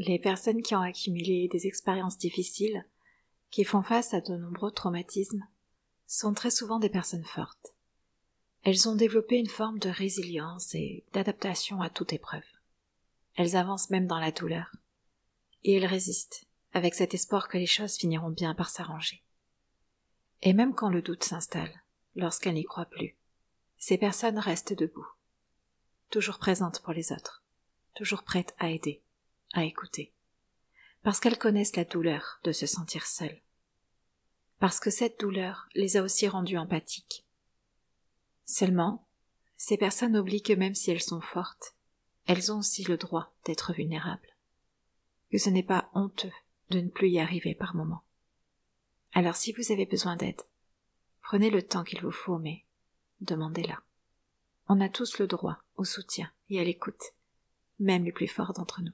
les personnes qui ont accumulé des expériences difficiles, qui font face à de nombreux traumatismes, sont très souvent des personnes fortes. Elles ont développé une forme de résilience et d'adaptation à toute épreuve. Elles avancent même dans la douleur. Et elles résistent, avec cet espoir que les choses finiront bien par s'arranger. Et même quand le doute s'installe, lorsqu'elles n'y croient plus, ces personnes restent debout, toujours présentes pour les autres, toujours prêtes à aider, à écouter, parce qu'elles connaissent la douleur de se sentir seules, parce que cette douleur les a aussi rendues empathiques. Seulement, ces personnes oublient que même si elles sont fortes, elles ont aussi le droit d'être vulnérables, que ce n'est pas honteux de ne plus y arriver par moment. Alors si vous avez besoin d'aide, prenez le temps qu'il vous faut, mais demandez-la. On a tous le droit au soutien et à l'écoute, même les plus forts d'entre nous.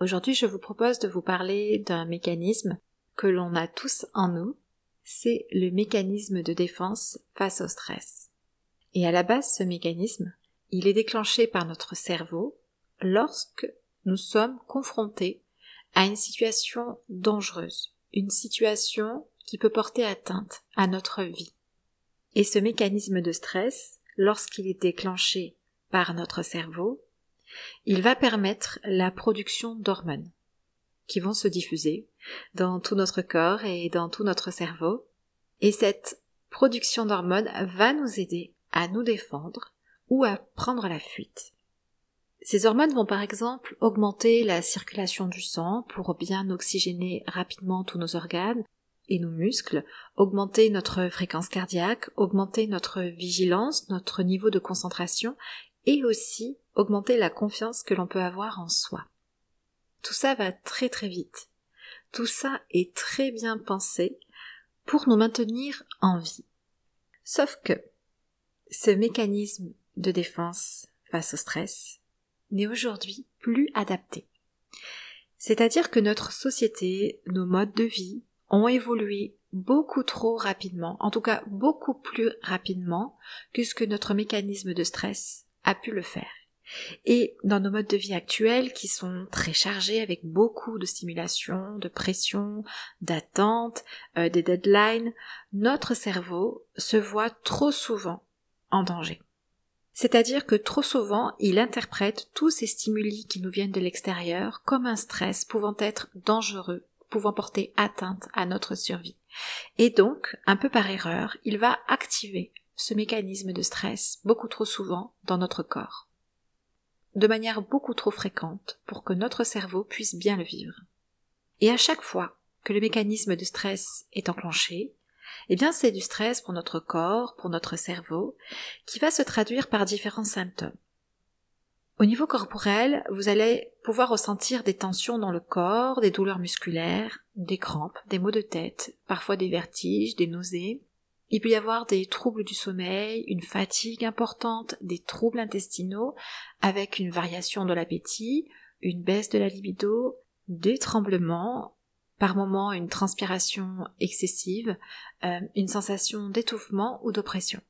Aujourd'hui, je vous propose de vous parler d'un mécanisme que l'on a tous en nous, c'est le mécanisme de défense face au stress. Et à la base, ce mécanisme, il est déclenché par notre cerveau lorsque nous sommes confrontés à une situation dangereuse, une situation qui peut porter atteinte à notre vie. Et ce mécanisme de stress, lorsqu'il est déclenché par notre cerveau, il va permettre la production d'hormones qui vont se diffuser dans tout notre corps et dans tout notre cerveau. Et cette production d'hormones va nous aider à nous défendre ou à prendre la fuite. Ces hormones vont par exemple augmenter la circulation du sang pour bien oxygéner rapidement tous nos organes et nos muscles, augmenter notre fréquence cardiaque, augmenter notre vigilance, notre niveau de concentration et aussi augmenter la confiance que l'on peut avoir en soi. Tout ça va très très vite. Tout ça est très bien pensé pour nous maintenir en vie. Sauf que ce mécanisme de défense face au stress n'est aujourd'hui plus adapté. C'est-à-dire que notre société, nos modes de vie ont évolué beaucoup trop rapidement, en tout cas beaucoup plus rapidement que ce que notre mécanisme de stress a pu le faire. Et dans nos modes de vie actuels qui sont très chargés avec beaucoup de stimulation, de pression, d'attente, euh, des deadlines, notre cerveau se voit trop souvent en danger. C'est-à-dire que trop souvent, il interprète tous ces stimuli qui nous viennent de l'extérieur comme un stress pouvant être dangereux, pouvant porter atteinte à notre survie. Et donc, un peu par erreur, il va activer ce mécanisme de stress beaucoup trop souvent dans notre corps. De manière beaucoup trop fréquente pour que notre cerveau puisse bien le vivre. Et à chaque fois que le mécanisme de stress est enclenché, eh bien c'est du stress pour notre corps, pour notre cerveau, qui va se traduire par différents symptômes. Au niveau corporel, vous allez pouvoir ressentir des tensions dans le corps, des douleurs musculaires, des crampes, des maux de tête, parfois des vertiges, des nausées. Il peut y avoir des troubles du sommeil, une fatigue importante, des troubles intestinaux, avec une variation de l'appétit, une baisse de la libido, des tremblements, par moments une transpiration excessive, euh, une sensation d'étouffement ou d'oppression.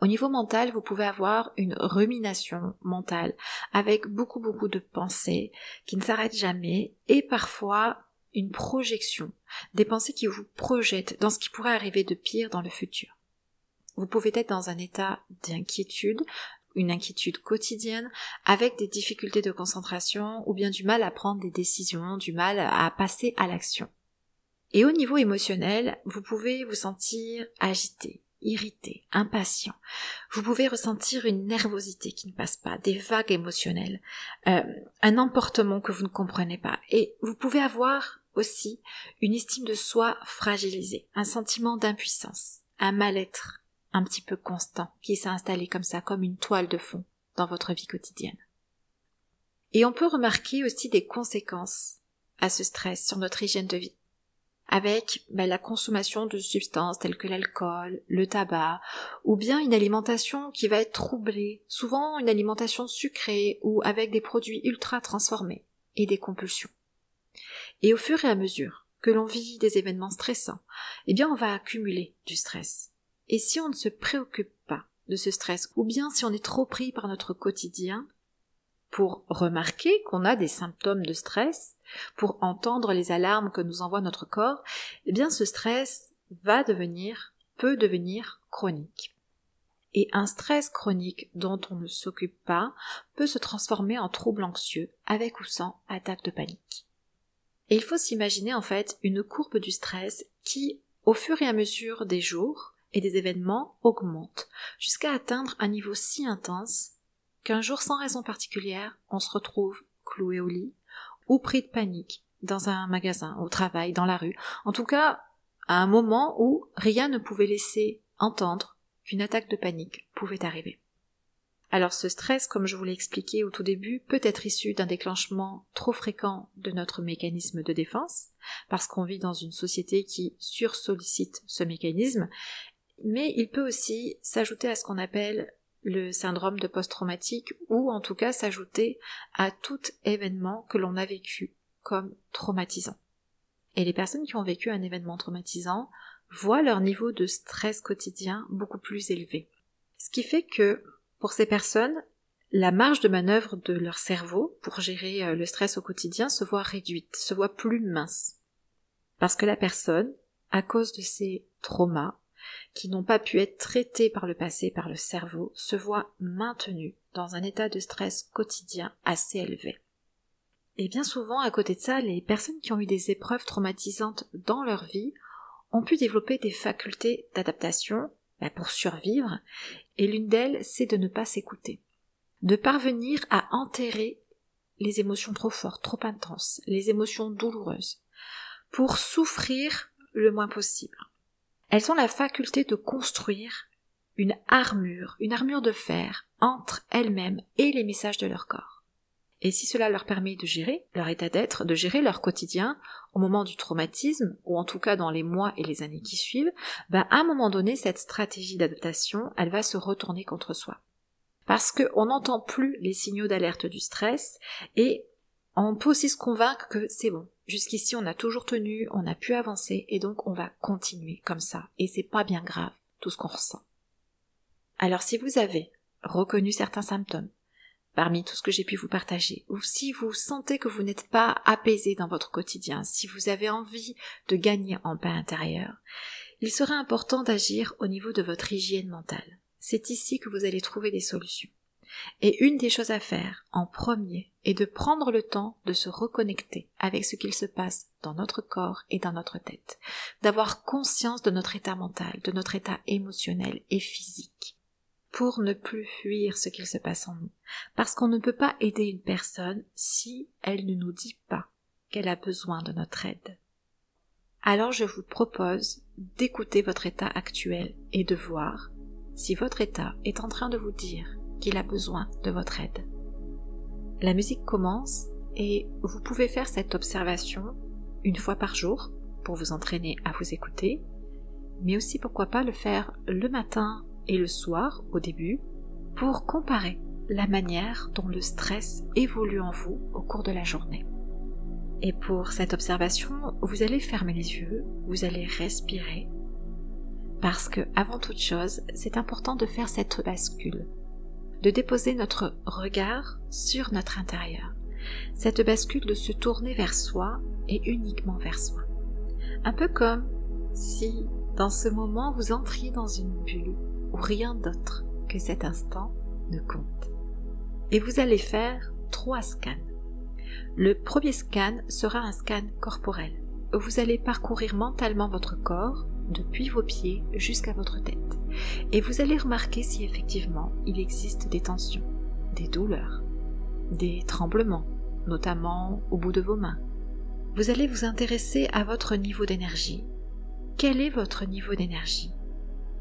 Au niveau mental, vous pouvez avoir une rumination mentale avec beaucoup beaucoup de pensées qui ne s'arrêtent jamais et parfois une projection, des pensées qui vous projettent dans ce qui pourrait arriver de pire dans le futur. Vous pouvez être dans un état d'inquiétude, une inquiétude quotidienne, avec des difficultés de concentration ou bien du mal à prendre des décisions, du mal à passer à l'action. Et au niveau émotionnel, vous pouvez vous sentir agité, irrité, impatient. Vous pouvez ressentir une nervosité qui ne passe pas, des vagues émotionnelles, euh, un emportement que vous ne comprenez pas. Et vous pouvez avoir aussi une estime de soi fragilisée, un sentiment d'impuissance, un mal-être un petit peu constant qui s'est installé comme ça, comme une toile de fond dans votre vie quotidienne. Et on peut remarquer aussi des conséquences à ce stress sur notre hygiène de vie avec ben, la consommation de substances telles que l'alcool, le tabac, ou bien une alimentation qui va être troublée, souvent une alimentation sucrée ou avec des produits ultra transformés, et des compulsions. Et au fur et à mesure que l'on vit des événements stressants, eh bien on va accumuler du stress. Et si on ne se préoccupe pas de ce stress, ou bien si on est trop pris par notre quotidien, pour remarquer qu'on a des symptômes de stress, pour entendre les alarmes que nous envoie notre corps, eh bien ce stress va devenir, peut devenir chronique. Et un stress chronique dont on ne s'occupe pas peut se transformer en trouble anxieux avec ou sans attaque de panique. Et il faut s'imaginer en fait une courbe du stress qui, au fur et à mesure des jours et des événements, augmente jusqu'à atteindre un niveau si intense qu'un jour sans raison particulière, on se retrouve cloué au lit ou pris de panique dans un magasin, au travail, dans la rue, en tout cas à un moment où rien ne pouvait laisser entendre qu'une attaque de panique pouvait arriver. Alors ce stress, comme je vous l'ai expliqué au tout début, peut être issu d'un déclenchement trop fréquent de notre mécanisme de défense, parce qu'on vit dans une société qui sursollicite ce mécanisme, mais il peut aussi s'ajouter à ce qu'on appelle le syndrome de post-traumatique ou en tout cas s'ajouter à tout événement que l'on a vécu comme traumatisant. Et les personnes qui ont vécu un événement traumatisant voient leur niveau de stress quotidien beaucoup plus élevé. Ce qui fait que pour ces personnes, la marge de manœuvre de leur cerveau pour gérer euh, le stress au quotidien se voit réduite, se voit plus mince. Parce que la personne, à cause de ses traumas, qui n'ont pas pu être traités par le passé par le cerveau se voient maintenus dans un état de stress quotidien assez élevé. Et bien souvent, à côté de ça, les personnes qui ont eu des épreuves traumatisantes dans leur vie ont pu développer des facultés d'adaptation bah, pour survivre, et l'une d'elles, c'est de ne pas s'écouter. De parvenir à enterrer les émotions trop fortes, trop intenses, les émotions douloureuses, pour souffrir le moins possible. Elles ont la faculté de construire une armure, une armure de fer entre elles-mêmes et les messages de leur corps. Et si cela leur permet de gérer leur état d'être, de gérer leur quotidien au moment du traumatisme, ou en tout cas dans les mois et les années qui suivent, ben à un moment donné, cette stratégie d'adaptation, elle va se retourner contre soi. Parce qu'on n'entend plus les signaux d'alerte du stress et on peut aussi se convaincre que c'est bon. Jusqu'ici, on a toujours tenu, on a pu avancer, et donc on va continuer comme ça. Et c'est pas bien grave, tout ce qu'on ressent. Alors si vous avez reconnu certains symptômes, parmi tout ce que j'ai pu vous partager, ou si vous sentez que vous n'êtes pas apaisé dans votre quotidien, si vous avez envie de gagner en paix intérieure, il serait important d'agir au niveau de votre hygiène mentale. C'est ici que vous allez trouver des solutions. Et une des choses à faire en premier est de prendre le temps de se reconnecter avec ce qu'il se passe dans notre corps et dans notre tête, d'avoir conscience de notre état mental, de notre état émotionnel et physique, pour ne plus fuir ce qu'il se passe en nous, parce qu'on ne peut pas aider une personne si elle ne nous dit pas qu'elle a besoin de notre aide. Alors je vous propose d'écouter votre état actuel et de voir si votre état est en train de vous dire qu'il a besoin de votre aide. La musique commence et vous pouvez faire cette observation une fois par jour pour vous entraîner à vous écouter, mais aussi pourquoi pas le faire le matin et le soir au début pour comparer la manière dont le stress évolue en vous au cours de la journée. Et pour cette observation, vous allez fermer les yeux, vous allez respirer, parce que avant toute chose, c'est important de faire cette bascule de déposer notre regard sur notre intérieur. Cette bascule de se tourner vers soi et uniquement vers soi. Un peu comme si dans ce moment vous entriez dans une bulle rien d'autre que cet instant ne compte. Et vous allez faire trois scans. Le premier scan sera un scan corporel. Vous allez parcourir mentalement votre corps depuis vos pieds jusqu'à votre tête. Et vous allez remarquer si effectivement il existe des tensions, des douleurs, des tremblements, notamment au bout de vos mains. Vous allez vous intéresser à votre niveau d'énergie. Quel est votre niveau d'énergie?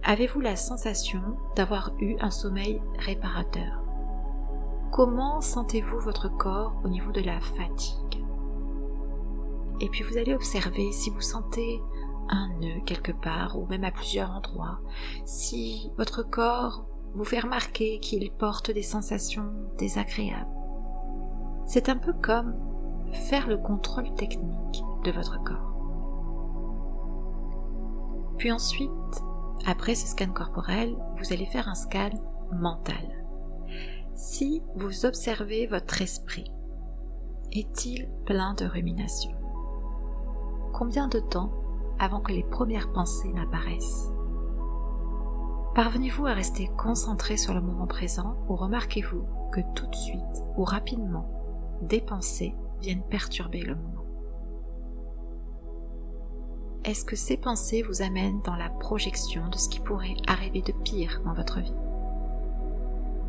Avez-vous la sensation d'avoir eu un sommeil réparateur? Comment sentez-vous votre corps au niveau de la fatigue? Et puis vous allez observer si vous sentez un nœud quelque part ou même à plusieurs endroits, si votre corps vous fait remarquer qu'il porte des sensations désagréables. C'est un peu comme faire le contrôle technique de votre corps. Puis ensuite, après ce scan corporel, vous allez faire un scan mental. Si vous observez votre esprit, est-il plein de ruminations Combien de temps avant que les premières pensées n'apparaissent? Parvenez-vous à rester concentré sur le moment présent ou remarquez-vous que tout de suite ou rapidement, des pensées viennent perturber le moment? Est-ce que ces pensées vous amènent dans la projection de ce qui pourrait arriver de pire dans votre vie?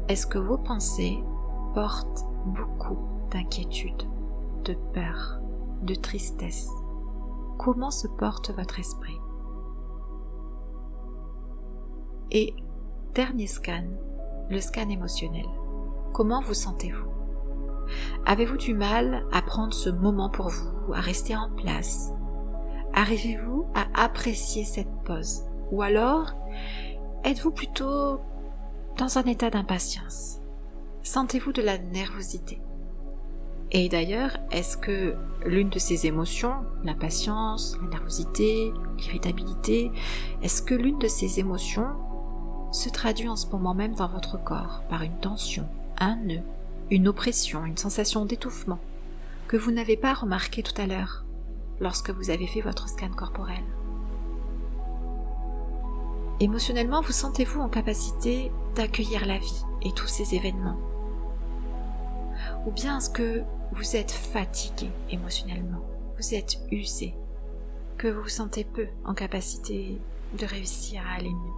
Est-ce que vos pensées portent beaucoup d'inquiétude, de peur, de tristesse? Comment se porte votre esprit? Et dernier scan, le scan émotionnel. Comment vous sentez-vous? Avez-vous du mal à prendre ce moment pour vous, à rester en place? Arrivez-vous à apprécier cette pause Ou alors, êtes-vous plutôt dans un état d'impatience? Sentez-vous de la nervosité? Et d'ailleurs, est-ce que l'une de ces émotions, l'impatience, la nervosité, l'irritabilité, est-ce que l'une de ces émotions se traduit en ce moment même dans votre corps par une tension, un nœud, une oppression, une sensation d'étouffement que vous n'avez pas remarqué tout à l'heure? Lorsque vous avez fait votre scan corporel. Émotionnellement, vous sentez-vous en capacité d'accueillir la vie et tous ces événements? Ou bien est-ce que vous êtes fatigué émotionnellement, vous êtes usé, que vous vous sentez peu en capacité de réussir à aller mieux?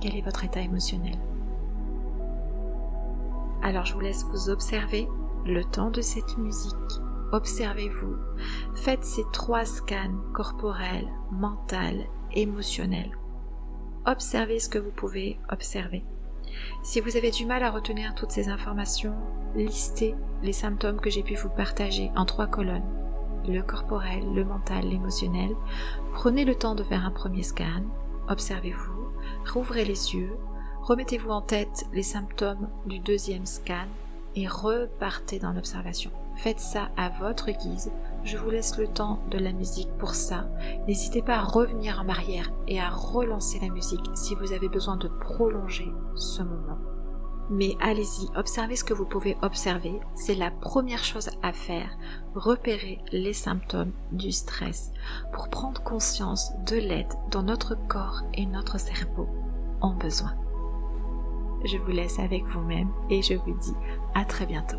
Quel est votre état émotionnel? Alors je vous laisse vous observer le temps de cette musique. Observez-vous. Faites ces trois scans corporels, mental, émotionnel. Observez ce que vous pouvez observer. Si vous avez du mal à retenir toutes ces informations, listez les symptômes que j'ai pu vous partager en trois colonnes. Le corporel, le mental, l'émotionnel. Prenez le temps de faire un premier scan. Observez-vous rouvrez les yeux, remettez-vous en tête les symptômes du deuxième scan et repartez dans l'observation. Faites ça à votre guise. Je vous laisse le temps de la musique pour ça. N'hésitez pas à revenir en arrière et à relancer la musique si vous avez besoin de prolonger ce moment. Mais allez-y, observez ce que vous pouvez observer. C'est la première chose à faire. Repérer les symptômes du stress pour prendre conscience de l'aide dont notre corps et notre cerveau ont besoin. Je vous laisse avec vous-même et je vous dis à très bientôt.